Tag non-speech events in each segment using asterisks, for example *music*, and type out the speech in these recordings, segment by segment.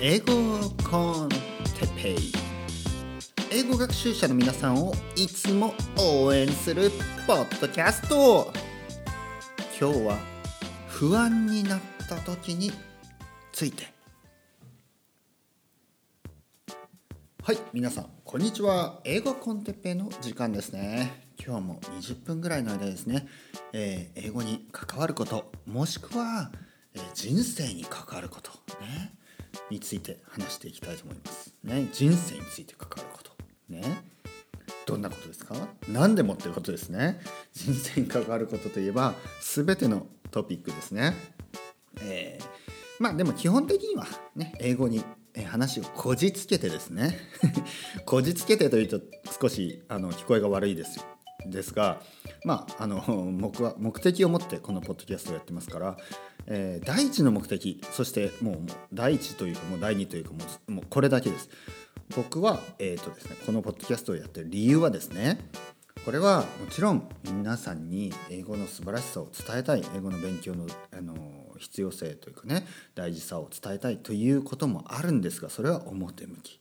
英語コンテペイ英語学習者の皆さんをいつも応援するポッドキャスト。今日は不安になった時について。はい皆さんこんにちは。英語コンテッペイの時間ですね。今日も20分ぐらいの間ですね、えー、英語に関わることもしくは、え、人生に関わることね。について話していきたいと思います。ね。人生について関わること。ね。どんなことですか？何でもっていうことですね。人生に関わることといえば全てのトピックですね。えー、まあでも基本的にはね英語に話をこじつけてですね。*laughs* こじつけてというと少しあの聞こえが悪いですよ。ですがまああの *laughs* 目は目的を持ってこのポッドキャストをやってますから、えー、第一の目的そしてもうもう第一というかもう第二というかもうもうこれだけです。僕は、えーとですね、このポッドキャストをやってる理由はですねこれはもちろん皆さんに英語の素晴らしさを伝えたい英語の勉強のあの必要性というかね大事さを伝えたいということもあるんですがそれは表向き。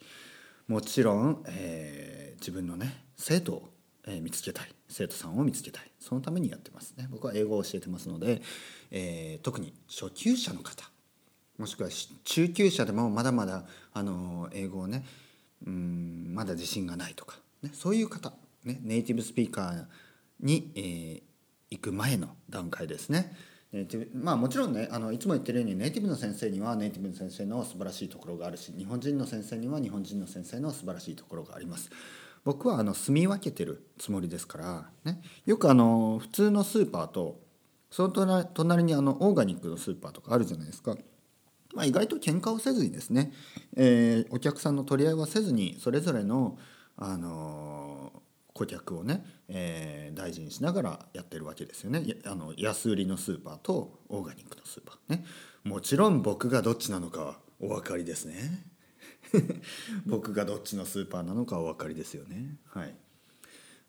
もちろん、えー、自分のね生徒をえ見つけたい生徒さんを見つけたいそのためにやってますね僕は英語を教えてますので、えー、特に初級者の方もしくは中級者でもまだまだあの英語をねうんまだ自信がないとか、ね、そういう方、ね、ネイティブスピーカーに、えー、行く前の段階ですね。ネイティブまあもちろんねあのいつも言ってるようにネイティブの先生にはネイティブの先生の素晴らしいところがあるし日本人の先生には日本人の先生の素晴らしいところがあります。僕はあの住み分けてるつもりですから、ね、よくあの普通のスーパーとその隣にあのオーガニックのスーパーとかあるじゃないですか。まあ、意外と喧嘩をせずにですね、えー、お客さんの取り合いはせずにそれぞれの、あのー、顧客をね、えー、大事にしながらやってるわけですよね。あの安売りのスーパーとオーガニックのスーパーね。もちろん僕がどっちなのかはお分かりですね。*laughs* 僕がどっちのスーパーなのかお分かりですよね。はい、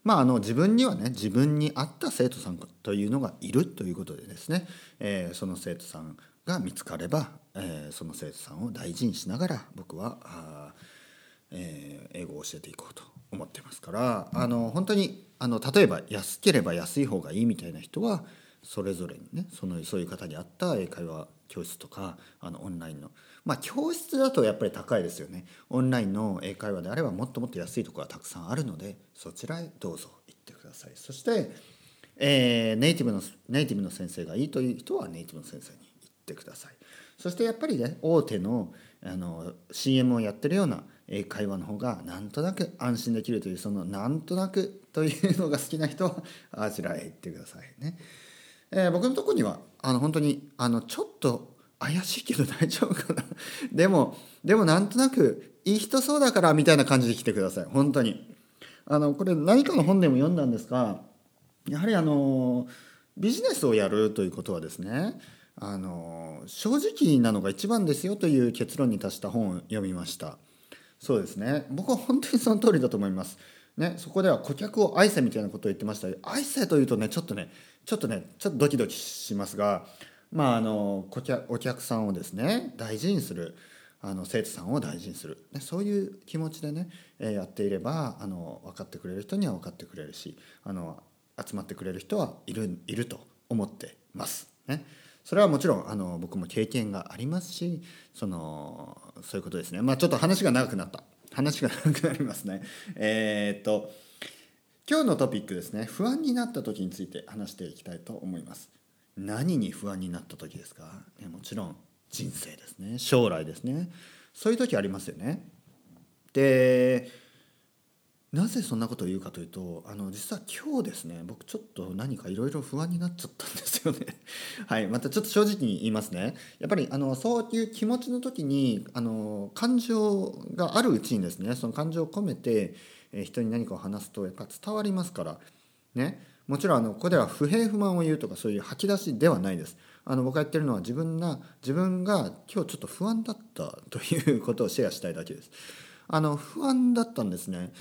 まああの自分にはね自分に合った生徒さんというのがいるということでですね、えー、その生徒さんが見つかれば、えー、その生徒さんを大事にしながら僕はあ、えー、英語を教えていこうと思ってますから。あの本当にあの例えば安ければ安い方がいいみたいな人はそれぞれにねそのそういう方に合った英会話教室とかあのオンラインの。まあ教室だとやっぱり高いですよね。オンラインの英会話であればもっともっと安いところはたくさんあるのでそちらへどうぞ行ってください。そして、えー、ネイティブのネイティブの先生がいいという人はネイティブの先生に行ってください。そしてやっぱりね大手のあの CM をやってるような英会話の方がなんとなく安心できるというそのなんとなくというのが好きな人はあちらへ行ってくださいね。えー、僕のとこにはあの本当にあのちょっと怪しいけど大丈夫かな。*laughs* でもでもなんとなくいい人そうだからみたいな感じで来てください。本当に。あのこれ何かの本でも読んだんですがやはりあのビジネスをやるということはですねあの正直なのが一番ですよという結論に達した本を読みました。そうですね。僕は本当にその通りだと思います。ね、そこでは顧客を愛せみたいなことを言ってました。愛せというとねちょっとねちょっとねちょっとドキドキしますがまああのお客さんをですね大事にするあの生徒さんを大事にする、ね、そういう気持ちでね、え、やっていればあの分かってくれる人には分かってくれるしあの集まってくれる人はいるいると思ってます。ね、それはもちろんあの僕も経験がありますしそのそういうことですね。まあちょっと話が長くなった。話が長くなりますね。えー、っと今日のトピックですね不安になった時について話していきたいと思います。何に不安になった時ですか、ね、もちろん人生ですね将来ですねそういう時ありますよね。でなぜそんなことを言うかというとあの実は今日ですね僕ちょっと何かいろいろ不安になっちゃったんですよね *laughs* はいまたちょっと正直に言いますねやっぱりあのそういう気持ちの時にあの感情があるうちにですねその感情を込めて、え人に何かを話すとやっぱ伝わりますからねもちろんあのここでは不平不満を言うとかそういう吐き出しではないです。あの僕が言ってるのは自分が自分が今日ちょっと不安だったということをシェアしたいだけです。あの不安だったんですね。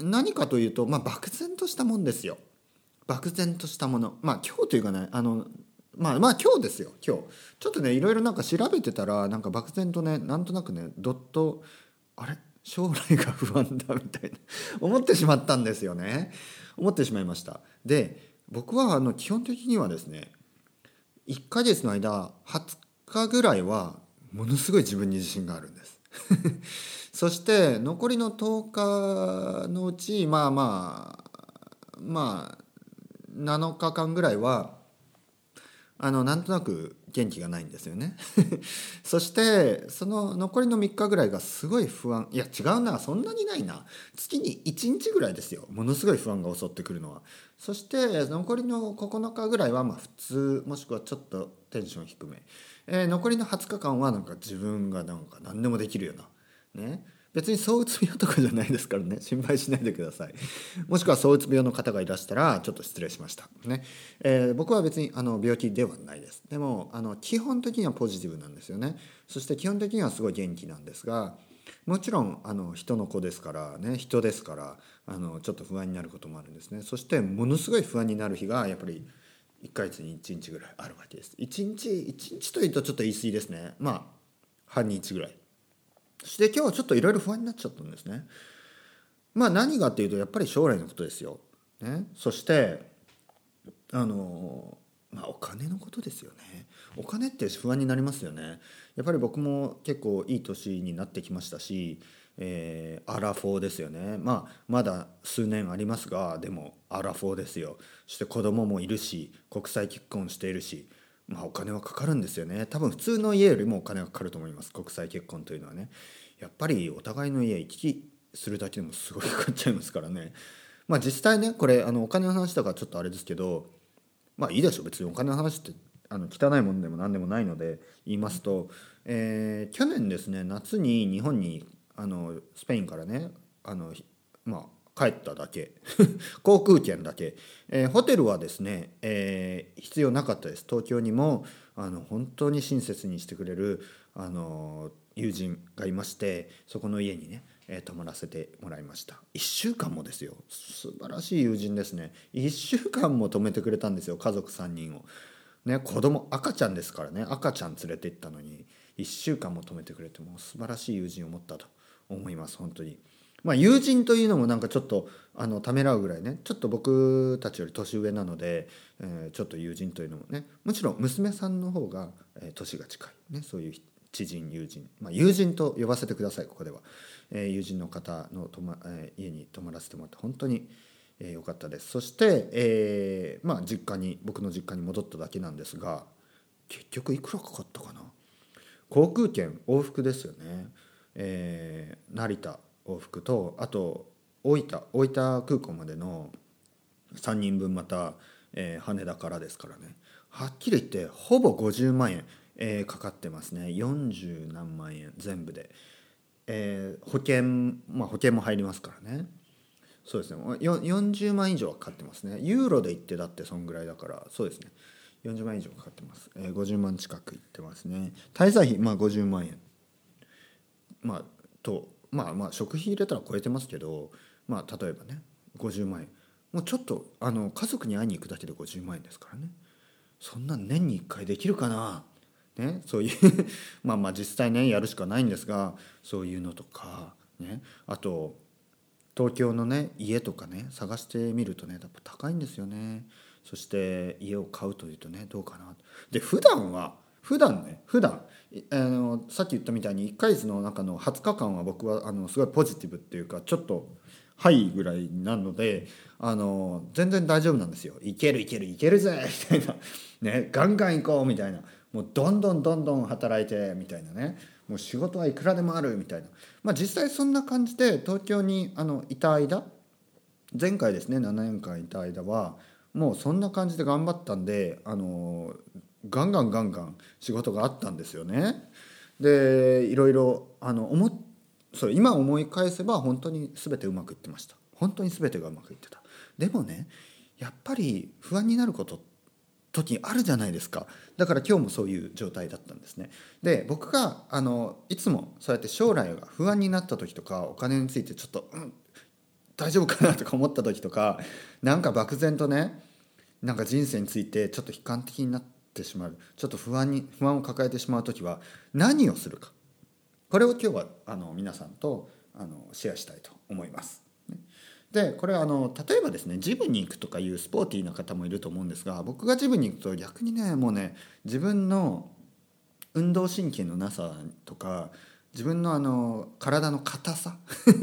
何かというと、まあ、漠然としたもんですよ。漠然としたもの。まあ今日というかねあのまあまあ今日ですよ今日。ちょっとねいろいろなんか調べてたらなんか漠然とねなんとなくねどっとあれ？将来が不安だみたいな。思ってしまったんですよね。思ってしまいました。で僕はあの基本的にはですね1ヶ月の間20日ぐらいはものすごい自分に自信があるんです。そして残りの10日のうちまあまあまあ7日間ぐらいはあのなんとなく元気がないんですよね。*laughs* そしてその残りの3日ぐらいがすごい不安。いや違うなそんなにないな。月に1日ぐらいですよ。ものすごい不安が襲ってくるのは。そして残りの9日ぐらいはまあ普通もしくはちょっとテンション低め、えー、残りの20日間はなんか自分がなんか何でもできるようなね。別に躁うつ病とかじゃないですからね。*laughs* 心配しないでください。もしくは躁うつ病の方がいらしたらちょっと失礼しました。ね、えー、僕は別にあの病気ではないです。でもあの基本的にはポジティブなんですよね。そして基本的にはすごい元気なんですがもちろんあの人の子ですからね人ですからあのちょっと不安になることもあるんですね。そしてものすごい不安になる日がやっぱり1ヶ月に1日ぐらいあるわけです。1日1日というとちょっと言い過ぎですね。まあ半日ぐらい。して今日はちょっといろいろ不安になっちゃったんですね。まあ何がっていうとやっぱり将来のことですよ。ね、そしてあのまあお金のことですよね。お金って不安になりますよね。やっぱり僕も結構いい年になってきましたし、えー、アラフォーですよね。まあまだ数年ありますがでもアラフォーですよ。そして子供もいるし国際結婚しているし。まあ、お金はかかるんですよね。多分普通の家よりもお金がかかると思います。国際結婚というのはね。やっぱりお互いの家行き来するだけでもすごいかかっちゃいますからね。まあ実際ねこれあのお金の話だからちょっとあれですけどまあいいでしょ。別にお金の話ってあの汚いものでも何でもないので言いますと、えー、去年ですね夏に日本にあのスペインからねあのまあ帰っただけ。*laughs* 航空券だけ、えー、ホテルはですね、えー、必要なかったです。東京にもあの本当に親切にしてくれるあの友人がいましてそこの家にね、えー、泊まらせてもらいました。1週間もですよ。素晴らしい友人ですね。1週間も泊めてくれたんですよ家族3人を。ね子供赤ちゃんですからね。赤ちゃん連れて行ったのに1週間も泊めてくれても素晴らしい友人を持ったと思います本当に。まあ、友人というのもなんかちょっとあのためらうぐらいねちょっと僕たちより年上なので、えー、ちょっと友人というのもねもちろん娘さんの方が、えー、年が近い、ね、そういう知人友人、まあ、友人と呼ばせてくださいここでは、えー、友人の方のと、まえ、家に泊まらせてもらって本当に良、えー、かったです。そして、えーまあ、実家に僕の実家に戻っただけなんですが結局いくらかかったかな。航空券往復ですよね、えー、成田。往復とあと大分大分空港までの3人分また、えー、羽田からですからね。はっきり言ってほぼ50万円、えー、かかってますね。40何万円全部で、えー、保険まあ保険も入りますからね。そうですね。40万以上はかかってますね。ユーロで言ってだってそんぐらいだから。そうですね。40万以上かかってます、えー、50万近くいってますね。滞在費まあ50万円。まあとまあまあ食費入れたら超えてますけどまあ例えばね50万円。もうちょっとあの家族に会いに行くだけで50万円ですからね。そんな年に1回できるかな？ねそういう *laughs* まあまあ実際ねやるしかないんですがそういうのとかね。あと東京のね家とかね探してみるとねやっぱ高いんですよね。そして家を買うというとねどうかな。で普段は普段ね普段あのさっき言ったみたいに1ヶ月の中の20日間は僕はあのすごいポジティブっていうかちょっとハイぐらいなのであの全然大丈夫なんですよ。いけるいけるいけるぜ *laughs* みたいな、ね、ガンガン行こうみたいな。もうどんどんどんどん働いてみたいなね。もう仕事はいくらでもあるみたいな。まあ実際そんな感じで東京にあのいた間前回ですね7年間いた間はもうそんな感じで頑張ったんであのガンガンガンガン仕事があったんですよね。でいろいろあの思それ今思い返せば本当に全てうまくいってました。本当に全てがうまくいってた。でもねやっぱり不安になること時あるじゃないですか。だから今日もそういう状態だったんですね。で僕があのいつもそうやって将来が不安になった時とかお金についてちょっと、うん、大丈夫かなとか思った時とかなんか漠然とねなんか人生についてちょっと悲観的になってってしまうちょっと不安に不安を抱えてしまう時は何をするかこれを今日はあの皆さんとあのシェアしたいと思います。でこれあの例えばですねジムに行くとかいうスポーティーな方もいると思うんですが僕がジムに行くと逆にねもうね自分の運動神経のなさとか自分のあの体の硬さ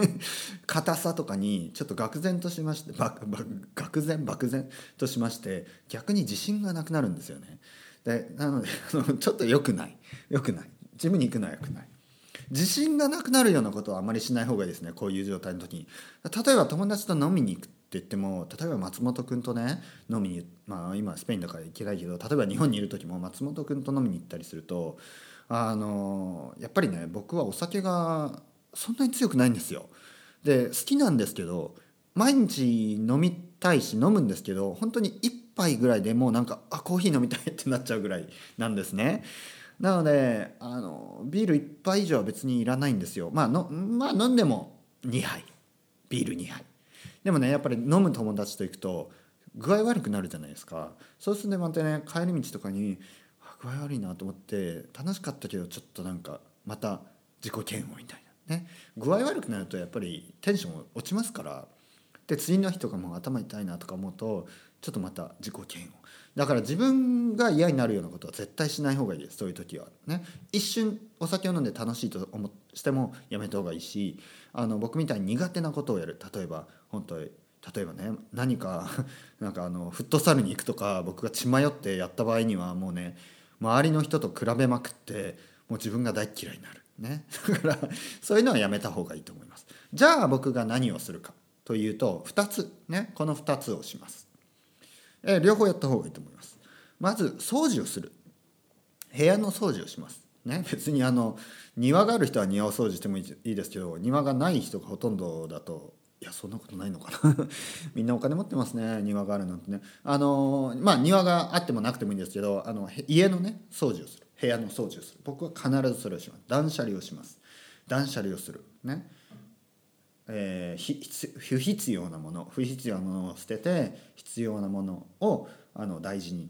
*laughs* 硬さとかにちょっと愕然としまして愕然漠然としまして逆に自信がなくなるんですよね。でなので *laughs* ちょっと良くない。良くない。ジムに行くのは良くない。自信がなくなるようなことはあまりしない方がいいですね。こういう状態の時に。例えば友達と飲みに行くって言っても例えば松本君とね飲みにまあ今スペインだから行けないけど例えば日本にいる時も松本君と飲みに行ったりするとあのやっぱりね僕はお酒がそんなに強くないんですよ。で好きなんですけど毎日飲みたいし飲むんですけど本当に1杯ぐらいでもうなんかあコーヒー飲みたいってなっちゃうぐらいなんですね。なのであのビール1杯以上は別にいらないんですよ。まあのまあ飲んでも2杯。ビール2杯。でもねやっぱり飲む友達と行くと具合悪くなるじゃないですか。そうするとまたね帰り道とかに具合悪いなと思って楽しかったけどちょっとなんかまた自己嫌悪みたいな。ね。具合悪くなるとやっぱりテンション落ちますから。で次の日とかも頭痛いなとか思うとちょっとまた自己嫌悪。だから自分が嫌になるようなことは絶対しない方がいいです。そういう時はね。一瞬お酒を飲んで楽しいと思してもやめた方がいいしあの僕みたいに苦手なことをやる。例えば本当例えばね何か *laughs* なんかあのフットサルに行くとか僕が血迷ってやった場合にはもうね周りの人と比べまくってもう自分が大っ嫌いになる。ね。*laughs* だからそういうのはやめた方がいいと思います。じゃあ僕が何をするかというと2つねこの2つをします。え両方やった方がいいと思います。まず掃除をする。部屋の掃除をします。ね別にあの庭がある人は庭を掃除してもいいですけど庭がない人がほとんどだといやそんなことないのかな。*laughs* みんなお金持ってますね庭があるなんてね。あのまあ庭があってもなくてもいいんですけどあの家のね掃除をする。部屋の掃除をする。僕は必ずそれをします。断捨離をします。断捨離をする。ね。えー、不必要なもの不必要なものを捨てて必要なものをあの大事に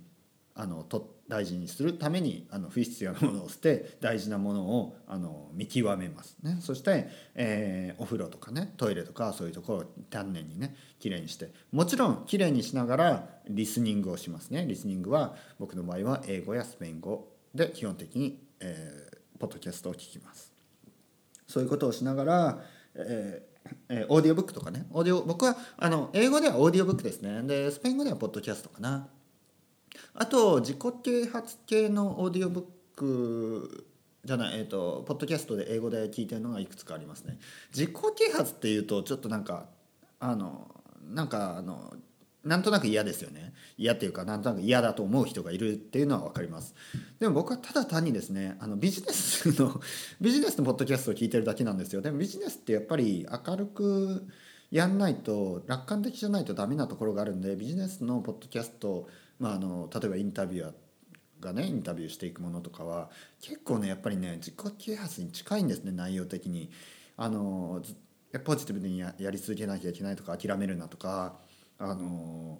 あのと大事にするためにあの不必要なものを捨て大事なものをあの見極めます、ね、そして、えー、お風呂とかねトイレとかそういうところを丹念にねきれいにして。もちろんきれいにしながらリスニングをしますね。リスニングは僕の場合は英語やスペイン語で基本的に、えー、ポッドキャストを聞きます。そういうことをしながら、えーえー、オーディオブックとかね。オーディオ僕はあの英語ではオーディオブックですね。でスペイン語ではポッドキャストかな。あと自己啓発系のオーディオブックじゃない、えーと、ポッドキャストで英語で聞いてるのがいくつかありますね。自己啓発っていうとちょっとなんかあのなんかあのなんとなく嫌ですよね。嫌っていうかなんとなく嫌だと思う人がいるっていうのは分かります。でも僕はただ単にですねあのビジネスの *laughs* ビジネスのポッドキャストを聞いてるだけなんですよ。でもビジネスってやっぱり明るくやんないと楽観的じゃないとダメなところがあるんでビジネスのポッドキャスト、まあ、あの例えばインタビュアーがねインタビューしていくものとかは結構ねやっぱりね自己啓発に近いんですね内容的に。あのポジティブにやり続けなきゃいけないとか諦めるなとかあの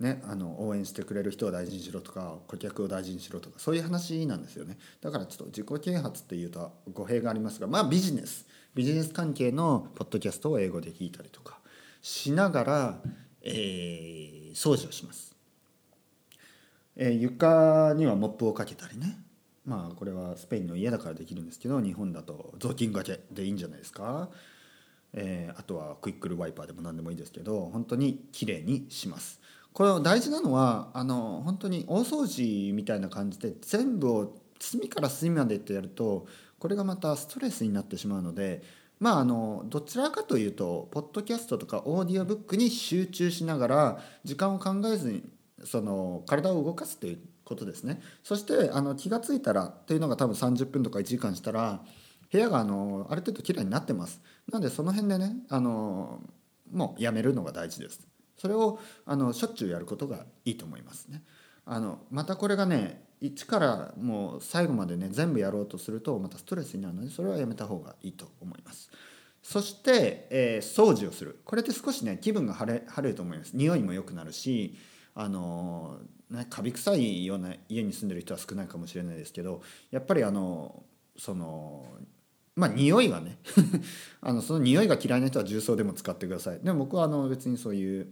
ね、あの応援してくれる人を大事にしろとか顧客を大事にしろとかそういう話なんですよね。だからちょっと自己啓発っていうと語弊がありますがまあビジネス。ビジネス関係のポッドキャストを英語で聞いたりとかしながら、えー、掃除をします、えー、床にはモップをかけたりね。まあこれはスペインの家だからできるんですけど日本だと雑巾がけでいいんじゃないですか。えー、あとはクイックルワイパーでも何でもいいですけど本当にきれいにします。これ大事なのはあの本当に大掃除みたいな感じで全部を隅から隅までってやるとこれがまたストレスになってしまうのでまああのどちらかというとポッドキャストとかオーディオブックに集中しながら時間を考えずにその体を動かすということですねそしてあの気が付いたらっていうのが多分30分とか1時間したら部屋があのある程度きれいになってますなのでその辺でねあのもうやめるのが大事です。それをあのしょっちゅうやることがいいと思いますね。あのまたこれがね一からもう最後までね全部やろうとするとまたストレスになるのでそれはやめた方がいいと思います。そして、えー、掃除をする。これって少しね気分が晴れ晴れると思います。匂いも良くなるしあのねカビ臭いような家に住んでる人は少ないかもしれないですけどやっぱりあのそのまあ匂いがね *laughs* あのその匂いが嫌いな人は重曹でも使ってください。でも僕はあの別にそういう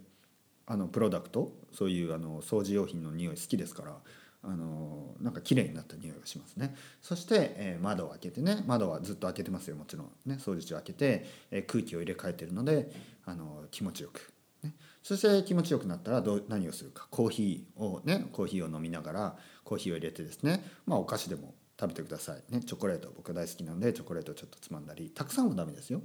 あのプロダクトそういうあの掃除用品の匂い好きですからあのなんか綺麗になった匂いがしますね。そして、えー、窓を開けてね窓はずっと開けてますよもちろん。ね掃除中開けて、えー、空気を入れ替えてるのであの気持ちよく、ね、そして気持ちよくなったらどう何をするか。コーヒーをねコーヒーを飲みながらコーヒーを入れてですね。まあお菓子でも食べてください。ねチョコレート僕大好きなんでチョコレートちょっとつまんだりたくさんはダメですよ。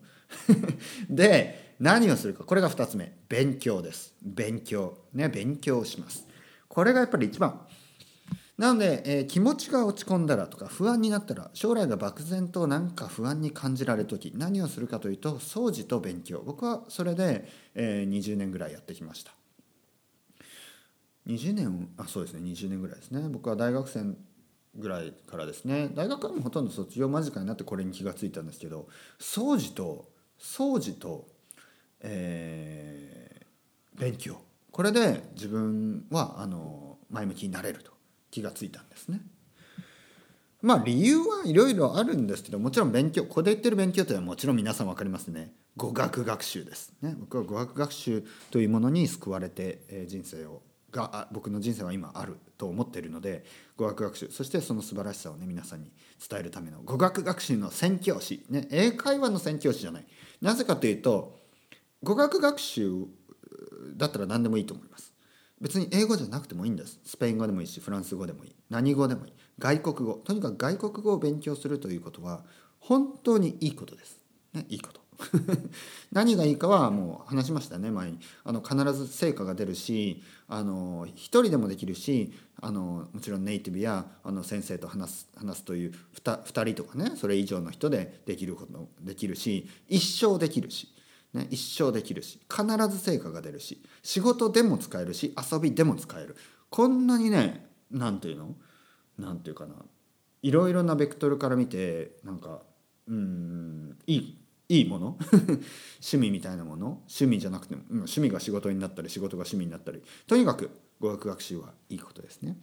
*laughs* で何をするか。これが2つ目。勉強です。勉強。ね勉強します。これがやっぱり一番。なので、えー、気持ちが落ち込んだらとか不安になったら将来が漠然となんか不安に感じられる時何をするかというと掃除と勉強。僕はそれで、えー、20年ぐらいやってきました。20年あそうですね。20年ぐらいですね。僕は大学生ぐらいからですね。大学はもほとんど卒業間近になってこれに気が付いたんですけど掃除と掃除と、えー、勉強。これで自分はあの前向きになれると気が付いたんですね。まあ理由はいろいろあるんですけどもちろん勉強ここで言ってる勉強というのはもちろん皆さん分かりますね。語学学習です、ね、僕は語学学習というものに救われて、え人生をが僕の人生は今あると思っているので語学学習そしてその素晴らしさをね皆さんに伝えるための語学学習の宣教師、ね、英会話の宣教師じゃない。なぜかというと語学学習だったら何でもいいと思います。別に英語じゃなくてもいいんです。スペイン語でもいいしフランス語でもいい。何語でもいい。外国語。とにかく外国語を勉強するということは本当にいいことです、ね、いいこと。*laughs* 何がいいかはもう話しましたね前に。あの必ず成果が出るしあの一人でもできるしあのもちろんネイティブやあの先生と話す話すという 2, 2人とかねそれ以上の人でできることできるし一生できるし、ね、一生できるし必ず成果が出るし仕事でも使えるし遊びでも使える。こんなにね何て言うの？何て言うかな。いろいろなベクトルから見てなんかうんいいいいもの？*laughs* 趣味みたいなもの？趣味じゃなくても、趣味が仕事になったり仕事が趣味になったりとにかく語学学習はいいことですね。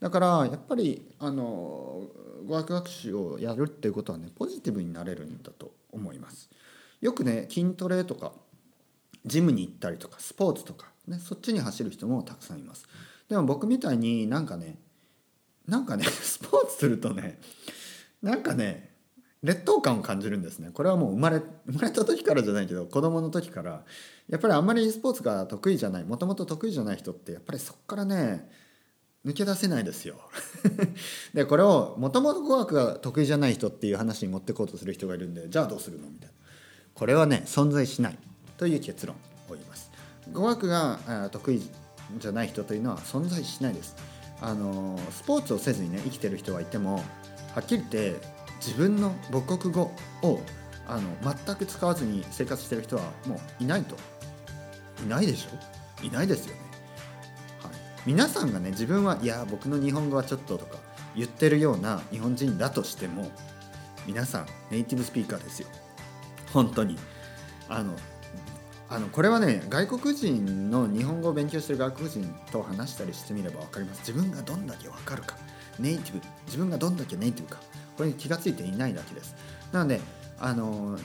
だからやっぱりあの語学学習をやるっていうことはねポジティブになれるんだと思います。よくね筋トレとかジムに行ったりとかスポーツとか、ね、そっちに走る人もたくさんいます。でも僕みたいになんかねなんかね *laughs* スポーツするとねなんかね劣等感を感じるんですね。これはもう生まれ生まれた時からじゃないけど子供の時から。やっぱりあんまりスポーツが得意じゃないもともと得意じゃない人ってやっぱりそこからね抜け出せないですよ。*laughs* でこれをもともと語学が得意じゃない人っていう話に持ってこうとする人がいるんでじゃあどうするのみたいな。これはね存在しない。という結論を言います。語学が得意じゃない人というのは存在しないです。あのスポーツをせずにね生きてる人はいてもはっきり言って自分の母国語をあの全く使わずに生活してる人はもういないと。いないでしょいないですよね、はい、皆さんがね自分はいや僕の日本語はちょっととか言ってるような日本人だとしても皆さんネイティブスピーカーですよ。本当に。あのあのこれはね外国人の日本語を勉強してる外国人と話したりしてみれば分かります。自分がどんだけ分かるか。ネイティブ自分がどんだけネイティブか。これに気が付いていないだけです。なのであの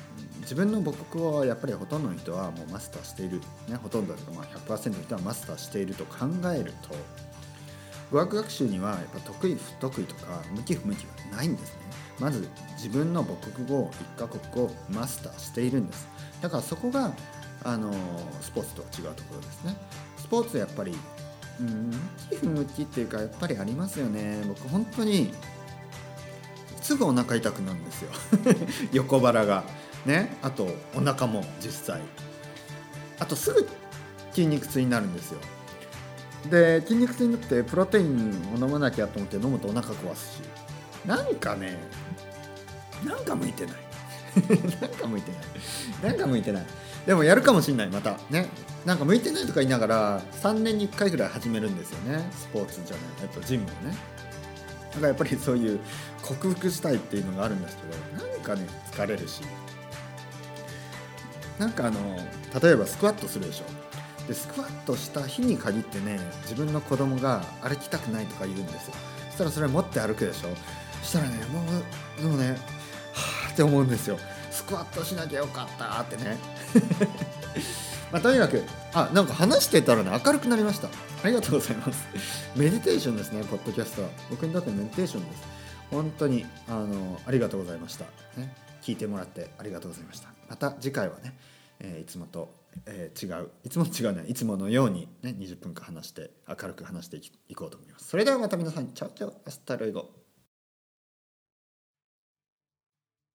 自分の母国語はやっぱりほとんどの人はもうマスターしている、ね、ほとんどまあ100%の人はマスターしていると考えると語学学習にはやっぱ得意不得意とか向き不向きはないんですね。まず自分の母国語1カ国語をマスターしているんです。だからそこがあのスポーツとは違うところですね。スポーツやっぱりうん向き不向きっていうかやっぱりありますよね。僕本当にすぐお腹痛くなるんですよ。*laughs* 横腹が。ね。あとお腹も実際あとすぐ筋肉痛になるんですよ。で筋肉痛になってプロテインを飲まなきゃと思って飲むとお腹壊すし。なんかねなんか向いてない。*laughs* なんか向いてない。なんか向いてない。でもやるかもしんないまた。ね。なんか向いてないとか言いながら3年に1回ぐらい始めるんですよね。スポーツじゃない。えっとジムをね。だからやっぱりそういう克服したいっていうのがあるんですけどなんかね疲れるしなんかあの例えばスクワットするでしょ。でスクワットした日に限ってね自分の子供が歩きたくないとか言うんですよ。そしたらそれ持って歩くでしょ。そしたらねもうでもねはあって思うんですよ。スクワットしなきゃよかったってね。*laughs* まあ、とにかくあなんか話してたらね明るくなりました。ありがとうございます。*laughs* メディテーションですねポッドキャストは。僕にとってメディテーションです。本当にあのありがとうございました、ね、聞いてもらってありがとうございました。また次回はね、えー、いつもと、えー、違ういつも違うねいつものようにね20分間話して明るく話していこうと思います。それではまた皆さん chao chao hasta luego。